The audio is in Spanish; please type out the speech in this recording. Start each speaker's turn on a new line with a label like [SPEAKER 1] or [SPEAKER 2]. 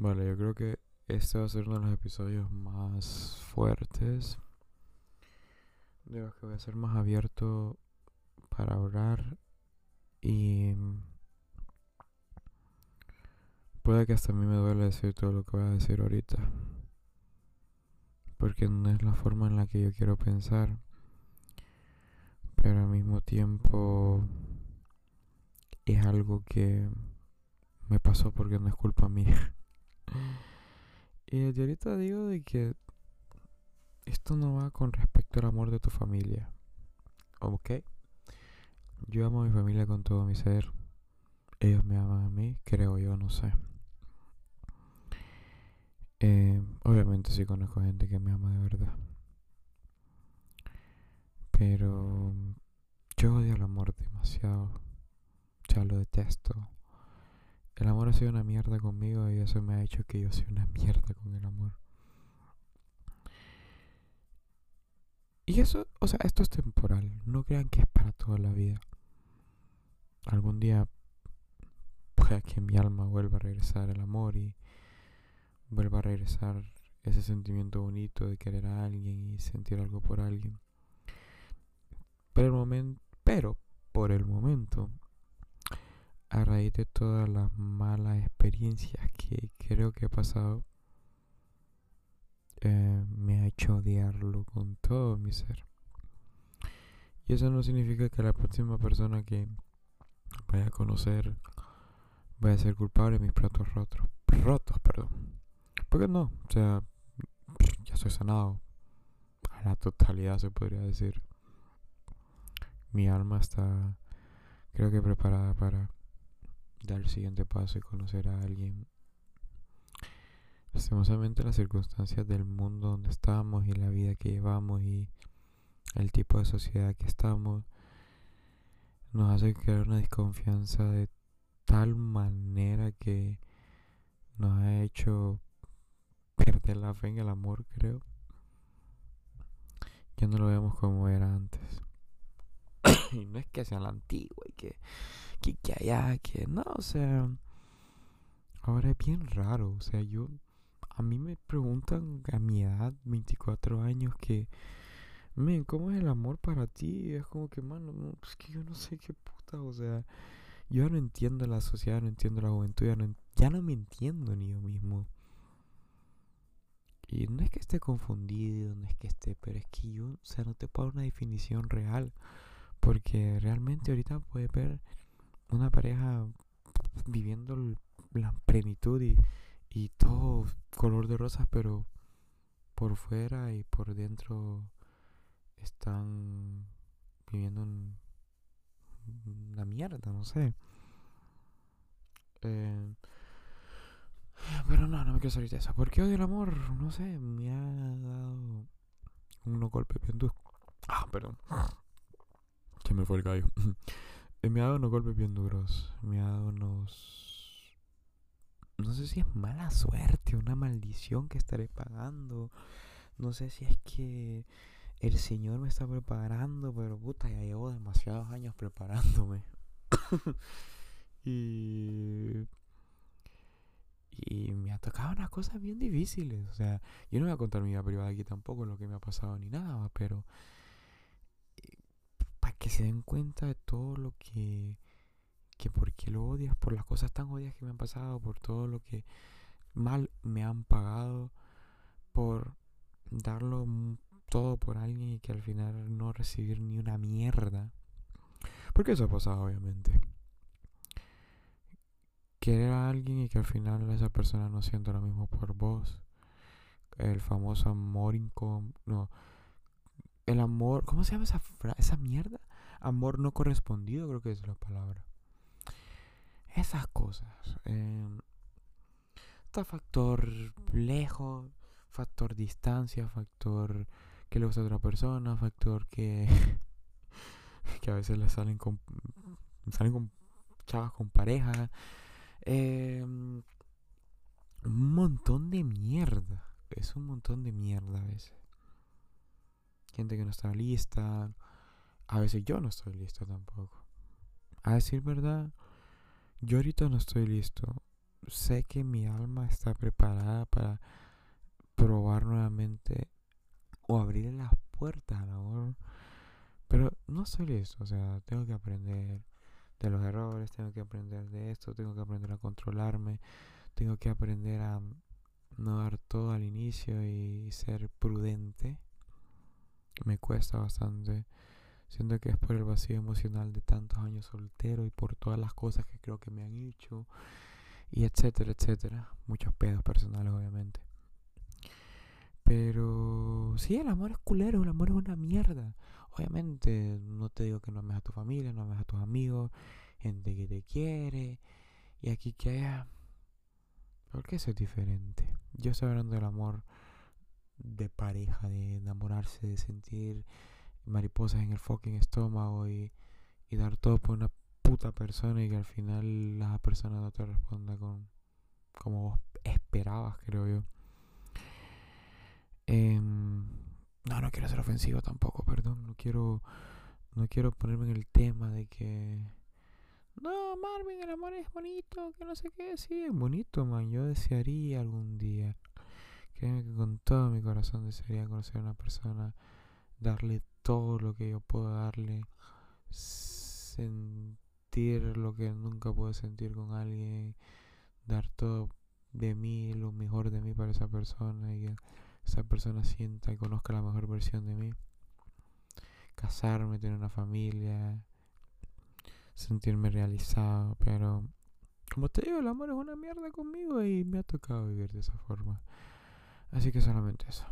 [SPEAKER 1] Vale, yo creo que este va a ser uno de los episodios más fuertes. De los que voy a ser más abierto para hablar. Y puede que hasta a mí me duele decir todo lo que voy a decir ahorita. Porque no es la forma en la que yo quiero pensar. Pero al mismo tiempo es algo que me pasó porque no es culpa mía. Y desde ahorita digo de que esto no va con respecto al amor de tu familia. ¿Ok? Yo amo a mi familia con todo mi ser. Ellos me aman a mí, creo yo, no sé. Eh, obviamente sí conozco gente que me ama de verdad. Pero yo odio el amor demasiado. Ya lo detesto. El amor ha sido una mierda conmigo y eso me ha hecho que yo sea una mierda con el amor. Y eso, o sea, esto es temporal. No crean que es para toda la vida. Algún día pueda que mi alma vuelva a regresar el amor y vuelva a regresar ese sentimiento bonito de querer a alguien y sentir algo por alguien. Pero, el momento, pero por el momento a raíz de todas las malas experiencias que creo que he pasado, eh, me ha hecho odiarlo con todo mi ser. Y eso no significa que la próxima persona que vaya a conocer vaya a ser culpable de mis platos rotos. Rotos, perdón. Porque no, o sea, ya soy sanado. A la totalidad se podría decir. Mi alma está, creo que preparada para dar el siguiente paso y conocer a alguien. Lastimosamente las circunstancias del mundo donde estamos y la vida que llevamos y el tipo de sociedad que estamos nos hace crear una desconfianza de tal manera que nos ha hecho perder la fe en el amor, creo. Ya no lo vemos como era antes. y no es que sea la antigua y que que, que allá, que no, o sea, ahora es bien raro, o sea, yo, a mí me preguntan a mi edad, 24 años, que, men, ¿cómo es el amor para ti? es como que, mano, no, es que yo no sé qué puta, o sea, yo no entiendo la sociedad, no entiendo la juventud, ya no, ya no me entiendo ni yo mismo. Y no es que esté confundido, no es que esté, pero es que yo, o sea, no te puedo dar una definición real. Porque realmente ahorita puedes ver una pareja viviendo la plenitud y, y todo color de rosas, pero por fuera y por dentro están viviendo una mierda, no sé. Eh, pero no, no me quiero salir de eso. ¿Por qué odio el amor? No sé, me ha dado unos golpes bien duros. Ah, perdón. Se me fue el gallo. Eh, me ha dado unos golpes bien duros. Me ha dado unos. No sé si es mala suerte, una maldición que estaré pagando. No sé si es que el Señor me está preparando, pero puta, ya llevo demasiados años preparándome. y. Y me ha tocado unas cosas bien difíciles. O sea, yo no voy a contar mi vida privada aquí tampoco, lo que me ha pasado ni nada, pero que se den cuenta de todo lo que, que por qué lo odias, por las cosas tan odias que me han pasado, por todo lo que mal me han pagado, por darlo todo por alguien y que al final no recibir ni una mierda. Porque eso ha pasado, obviamente. Querer a alguien y que al final esa persona no sienta lo mismo por vos. El famoso amor incómodo. No. El amor. ¿Cómo se llama esa, esa mierda? Amor no correspondido, creo que es la palabra. Esas cosas. Eh, está factor lejos, factor distancia, factor que le gusta a otra persona, factor que, que a veces le salen con, salen con chavas con pareja. Em, un montón de mierda. Es un montón de mierda a veces. Gente que no está lista, a veces yo no estoy listo tampoco. A decir verdad, yo ahorita no estoy listo. sé que mi alma está preparada para probar nuevamente o abrir las puertas al amor. Pero no soy listo, o sea, tengo que aprender de los errores, tengo que aprender de esto, tengo que aprender a controlarme, tengo que aprender a no dar todo al inicio y ser prudente. Me cuesta bastante. Siento que es por el vacío emocional de tantos años soltero y por todas las cosas que creo que me han hecho y etcétera, etcétera. Muchos pedos personales, obviamente. Pero sí, el amor es culero, el amor es una mierda. Obviamente, no te digo que no ames a tu familia, no ames a tus amigos, gente que te quiere. Y aquí que haya. Porque eso es diferente. Yo estoy hablando del amor de pareja, de enamorarse, de sentir mariposas en el fucking estómago y, y dar todo por una puta persona y que al final la persona no te responda con como vos esperabas, creo yo. Em, no, no quiero ser ofensivo tampoco, perdón, no quiero no quiero ponerme en el tema de que no, Marvin, el amor es bonito, que no sé qué, sí, es bonito, man. Yo desearía algún día, créeme que con todo mi corazón desearía conocer a una persona, darle todo lo que yo puedo darle, sentir lo que nunca puedo sentir con alguien, dar todo de mí, lo mejor de mí para esa persona y que esa persona sienta y conozca la mejor versión de mí. Casarme, tener una familia, sentirme realizado, pero como te digo, el amor es una mierda conmigo y me ha tocado vivir de esa forma. Así que solamente eso.